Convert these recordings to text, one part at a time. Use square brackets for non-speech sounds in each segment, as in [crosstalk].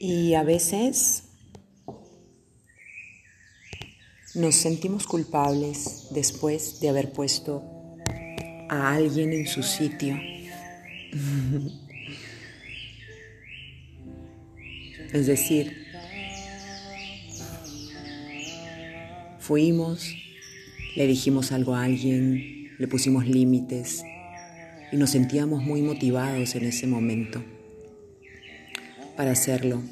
Y a veces nos sentimos culpables después de haber puesto a alguien en su sitio. [laughs] Es decir, fuimos, le dijimos algo a alguien, le pusimos límites y nos sentíamos muy motivados en ese momento para hacerlo,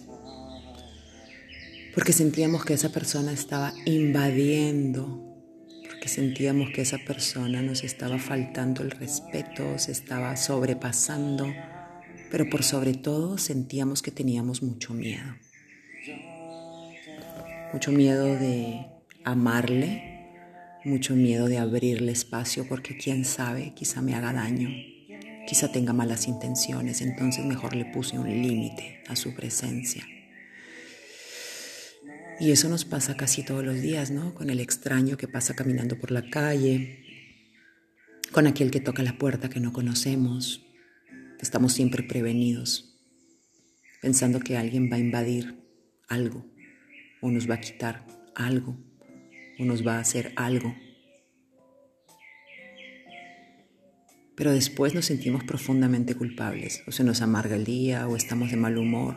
porque sentíamos que esa persona estaba invadiendo, porque sentíamos que esa persona nos estaba faltando el respeto, se estaba sobrepasando pero por sobre todo sentíamos que teníamos mucho miedo. Mucho miedo de amarle, mucho miedo de abrirle espacio porque quién sabe, quizá me haga daño, quizá tenga malas intenciones, entonces mejor le puse un límite a su presencia. Y eso nos pasa casi todos los días, ¿no? Con el extraño que pasa caminando por la calle, con aquel que toca la puerta que no conocemos, Estamos siempre prevenidos, pensando que alguien va a invadir algo, o nos va a quitar algo, o nos va a hacer algo. Pero después nos sentimos profundamente culpables, o se nos amarga el día, o estamos de mal humor,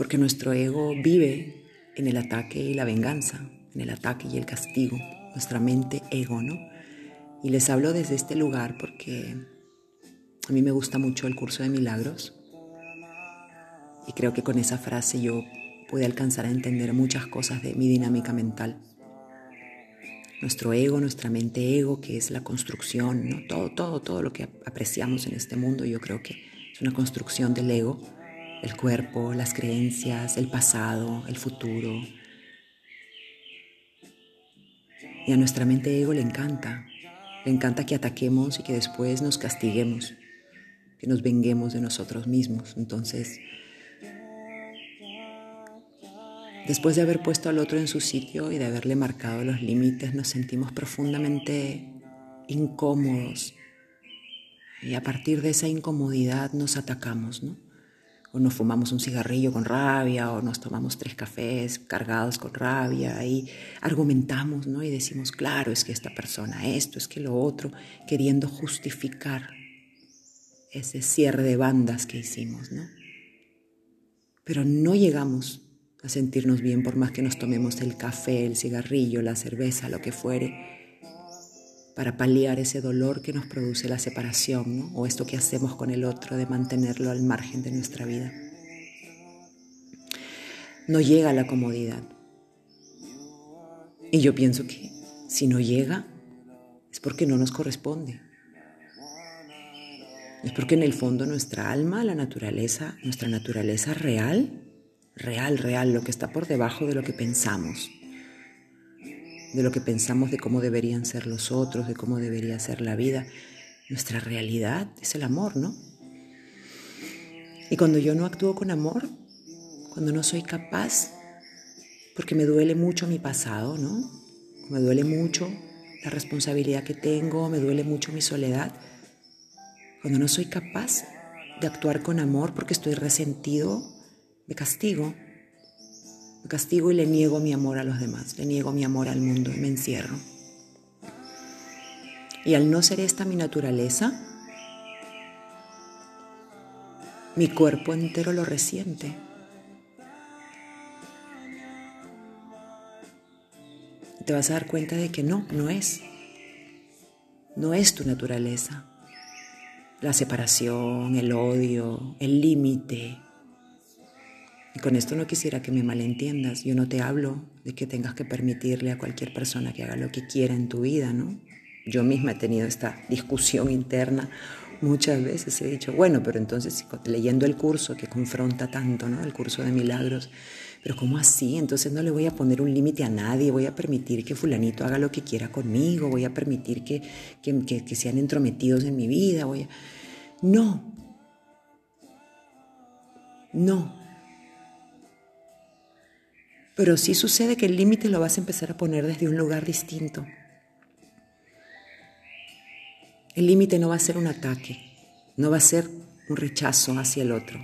porque nuestro ego vive en el ataque y la venganza, en el ataque y el castigo, nuestra mente ego, ¿no? Y les hablo desde este lugar porque a mí me gusta mucho el curso de milagros y creo que con esa frase yo pude alcanzar a entender muchas cosas de mi dinámica mental. Nuestro ego, nuestra mente ego, que es la construcción, todo, todo, todo lo que apreciamos en este mundo, yo creo que es una construcción del ego, el cuerpo, las creencias, el pasado, el futuro. Y a nuestra mente ego le encanta le encanta que ataquemos y que después nos castiguemos, que nos venguemos de nosotros mismos. Entonces, después de haber puesto al otro en su sitio y de haberle marcado los límites, nos sentimos profundamente incómodos. Y a partir de esa incomodidad nos atacamos, ¿no? o nos fumamos un cigarrillo con rabia, o nos tomamos tres cafés cargados con rabia, y argumentamos, ¿no? Y decimos, claro, es que esta persona esto, es que lo otro, queriendo justificar ese cierre de bandas que hicimos, ¿no? Pero no llegamos a sentirnos bien por más que nos tomemos el café, el cigarrillo, la cerveza, lo que fuere, para paliar ese dolor que nos produce la separación o esto que hacemos con el otro de mantenerlo al margen de nuestra vida. No llega la comodidad. Y yo pienso que si no llega es porque no nos corresponde. Es porque en el fondo nuestra alma, la naturaleza, nuestra naturaleza real, real, real, lo que está por debajo de lo que pensamos, de lo que pensamos de cómo deberían ser los otros, de cómo debería ser la vida. Nuestra realidad es el amor, ¿no? Y cuando yo no actúo con amor, cuando no soy capaz, porque me duele mucho mi pasado, ¿no? Me duele mucho la responsabilidad que tengo, me duele mucho mi soledad. Cuando no soy capaz de actuar con amor porque estoy resentido, me castigo, me castigo y le niego mi amor a los demás, le niego mi amor al mundo y me encierro. Y al no ser esta mi naturaleza, mi cuerpo entero lo resiente. Te vas a dar cuenta de que no, no es. No es tu naturaleza. La separación, el odio, el límite, y con esto no quisiera que me malentiendas. Yo no te hablo de que tengas que permitirle a cualquier persona que haga lo que quiera en tu vida, ¿no? Yo misma he tenido esta discusión interna muchas veces. He dicho, bueno, pero entonces leyendo el curso que confronta tanto, ¿no? El curso de milagros, pero ¿cómo así? Entonces no le voy a poner un límite a nadie, voy a permitir que fulanito haga lo que quiera conmigo, voy a permitir que, que, que, sean entrometidos en mi vida, voy a... No, no, pero sí sucede que el límite lo vas a empezar a poner desde un lugar distinto. El límite no va a ser un ataque, no va a ser un rechazo hacia el otro.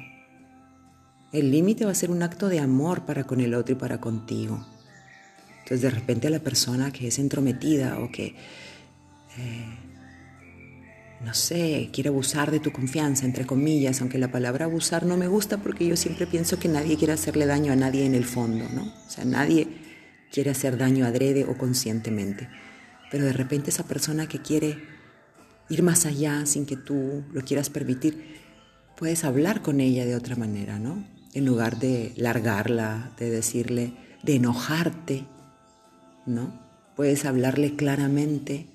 El límite va a ser un acto de amor para con el otro y para contigo. Entonces de repente a la persona que es entrometida o que, eh, no sé, quiere abusar de tu confianza, entre comillas, aunque la palabra abusar no me gusta porque yo siempre pienso que nadie quiere hacerle daño a nadie en el fondo, ¿no? O sea, nadie quiere hacer daño adrede o conscientemente. Pero de repente esa persona que quiere ir más allá sin que tú lo quieras permitir, puedes hablar con ella de otra manera, ¿no? En lugar de largarla, de decirle, de enojarte, ¿no? Puedes hablarle claramente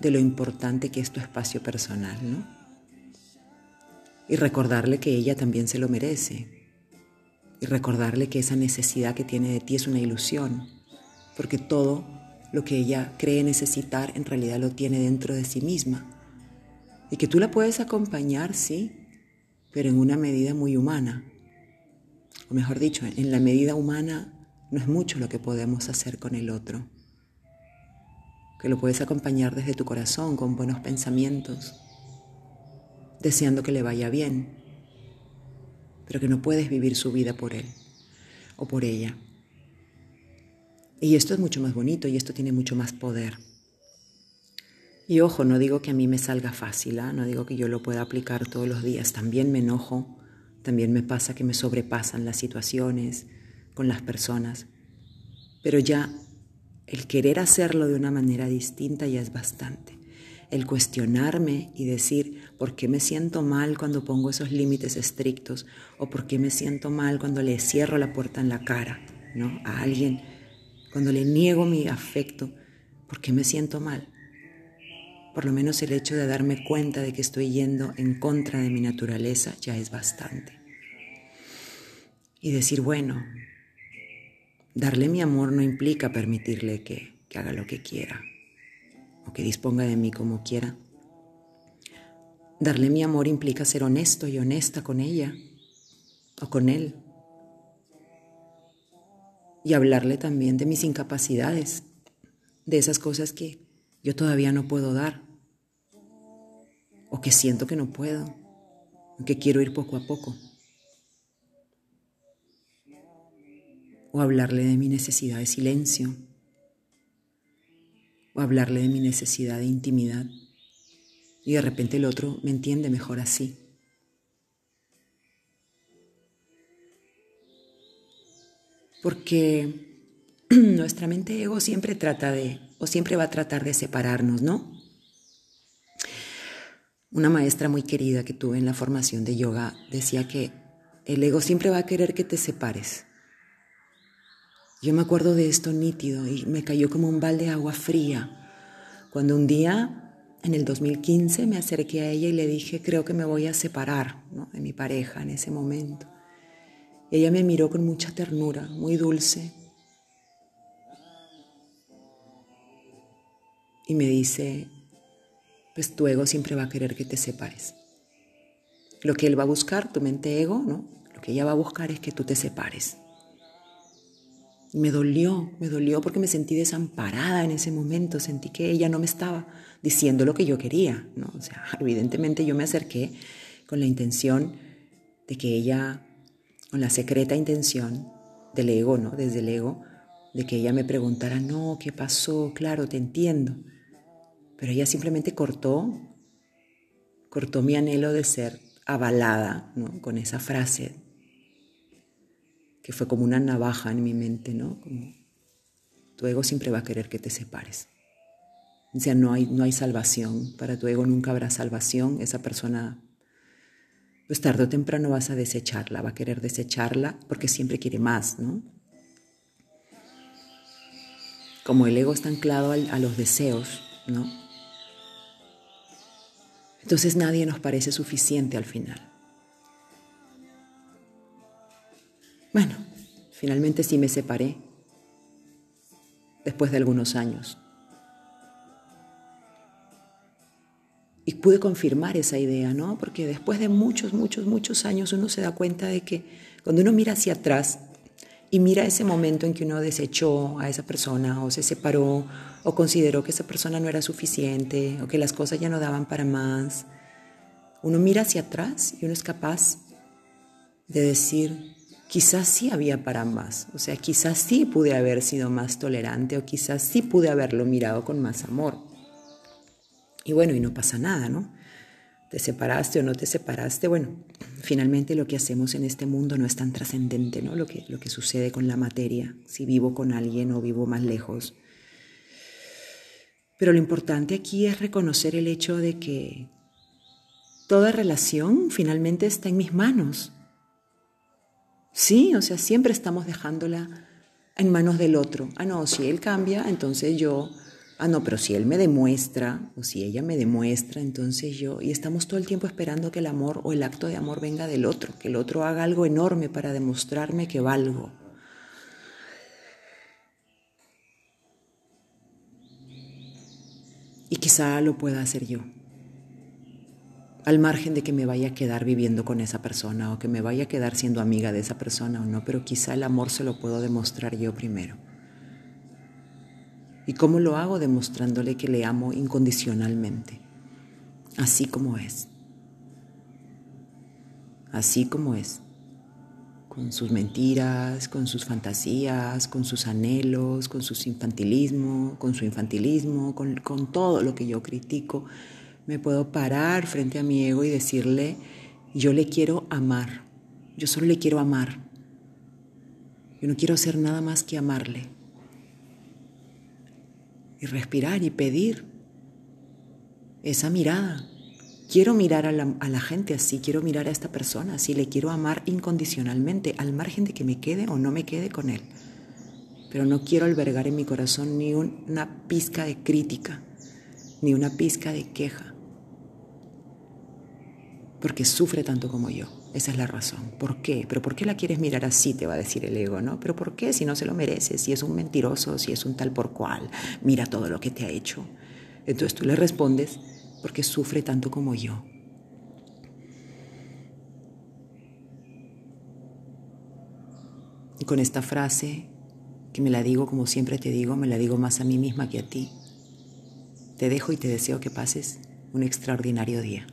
de lo importante que es tu espacio personal, ¿no? Y recordarle que ella también se lo merece. Y recordarle que esa necesidad que tiene de ti es una ilusión, porque todo lo que ella cree necesitar en realidad lo tiene dentro de sí misma. Y que tú la puedes acompañar, sí, pero en una medida muy humana. O mejor dicho, en la medida humana no es mucho lo que podemos hacer con el otro. Que lo puedes acompañar desde tu corazón con buenos pensamientos, deseando que le vaya bien, pero que no puedes vivir su vida por él o por ella. Y esto es mucho más bonito y esto tiene mucho más poder. Y ojo, no digo que a mí me salga fácil, ¿ah? no digo que yo lo pueda aplicar todos los días. También me enojo, también me pasa que me sobrepasan las situaciones, con las personas, pero ya el querer hacerlo de una manera distinta ya es bastante. El cuestionarme y decir por qué me siento mal cuando pongo esos límites estrictos o por qué me siento mal cuando le cierro la puerta en la cara ¿no? a alguien, cuando le niego mi afecto, ¿por qué me siento mal? Por lo menos el hecho de darme cuenta de que estoy yendo en contra de mi naturaleza ya es bastante. Y decir, bueno, Darle mi amor no implica permitirle que, haga lo que quiera o que disponga de mí como quiera. Darle mi amor implica ser honesto y honesta con ella o con él. Y hablarle también de mis incapacidades, de esas cosas que yo todavía no puedo dar o que siento que no puedo, que quiero ir poco a poco. O hablarle de mi necesidad de silencio, o hablarle de mi necesidad de intimidad. Y de repente el otro me entiende mejor así. Porque [clears throat] nuestra mente ego siempre trata de, o siempre va a tratar de separarnos, ¿no? Una maestra muy querida que tuve en la formación de yoga decía que el ego siempre va a querer que te separes. Yo me acuerdo de esto nítido y me cayó como un balde de agua fría cuando un día, en el 2015, me acerqué a ella y le dije, creo que me voy a separar de mi pareja en ese momento. ella me miró con mucha ternura, muy dulce, y me dice, pues tu ego siempre va a querer que te separes. Lo que él va a buscar, tu mente ego, ¿no? Lo que ella va a buscar es que tú te separes. Me dolió, me dolió porque me sentí desamparada en ese momento, sentí que ella no me estaba diciendo lo que yo quería, ¿no? O sea, [laughs] evidentemente yo me acerqué con la intención de que ella, con la secreta intención del ego, ¿no? Desde el ego, de que ella me preguntara, no, ¿qué pasó? Claro, te entiendo. Pero ella simplemente cortó, cortó mi anhelo de ser avalada, ¿no? Con esa frase fue como una navaja en mi mente, ¿no? Tu ego siempre va a querer que te separes. O sea, no hay, no hay salvación. Para tu ego nunca habrá salvación. Esa persona, pues tarde o temprano vas a desecharla, va a querer desecharla porque siempre quiere más, ¿no? Como el ego está anclado a los deseos, ¿no? Entonces nadie nos parece suficiente al final. Bueno, finalmente sí me separé, después de algunos años. Y pude confirmar esa idea, ¿no? Porque después de muchos, muchos, muchos años uno se da cuenta de que cuando uno mira hacia atrás y mira ese momento en que uno desechó a esa persona o se separó o consideró que esa persona no era suficiente o que las cosas ya no daban para más, uno mira hacia atrás y uno es capaz de decir, quizás sí había para más, o sea, quizás sí pude haber sido más tolerante o quizás sí pude haberlo mirado con más amor. Y bueno, y no pasa nada, ¿no? Te separaste o no te separaste, bueno, finalmente lo que hacemos en este mundo no es tan trascendente, ¿no? Lo que, lo que sucede con la materia, si vivo con alguien o vivo más lejos. Pero lo importante aquí es reconocer el hecho de que toda relación finalmente está en mis manos. Sí, o sea, siempre estamos dejándola en manos del otro. Ah, no, si él cambia, entonces yo ah, no, pero si él me demuestra o si ella me demuestra, entonces yo, y estamos todo el tiempo esperando que el amor o el acto de amor venga del otro, que el otro haga algo enorme para demostrarme que valgo. Y quizá lo pueda hacer yo, al margen de que me vaya a quedar viviendo con esa persona o que me vaya a quedar siendo amiga de esa persona o no, pero quizá el amor se lo puedo demostrar yo primero. ¿Y cómo lo hago? Demostrándole que le amo incondicionalmente, así como es. Así como es. Con sus mentiras, con sus fantasías, con sus anhelos, con su infantilismo, con su infantilismo, con todo lo que yo critico, me puedo parar frente a mi ego y decirle, yo le quiero amar, yo solo le quiero amar. Yo no quiero hacer nada más que amarle y respirar y pedir esa mirada. Quiero mirar a la, gente así, quiero mirar a esta persona así, le quiero amar incondicionalmente, al margen de que me quede o no me quede con él. Pero no quiero albergar en mi corazón ni una pizca de crítica, ni una pizca de queja, porque sufre tanto como yo. Esa es la razón. ¿Por qué? ¿Pero por qué la quieres mirar así? Te va a decir el ego, ¿no? ¿Pero por qué? Si no se lo mereces, si es un mentiroso, si es un tal por cual, mira todo lo que te ha hecho. Entonces tú le respondes, porque sufre tanto como yo. Y con esta frase, que me la digo como siempre te digo, me la digo más a mí misma que a ti, te dejo y te deseo que pases un extraordinario día.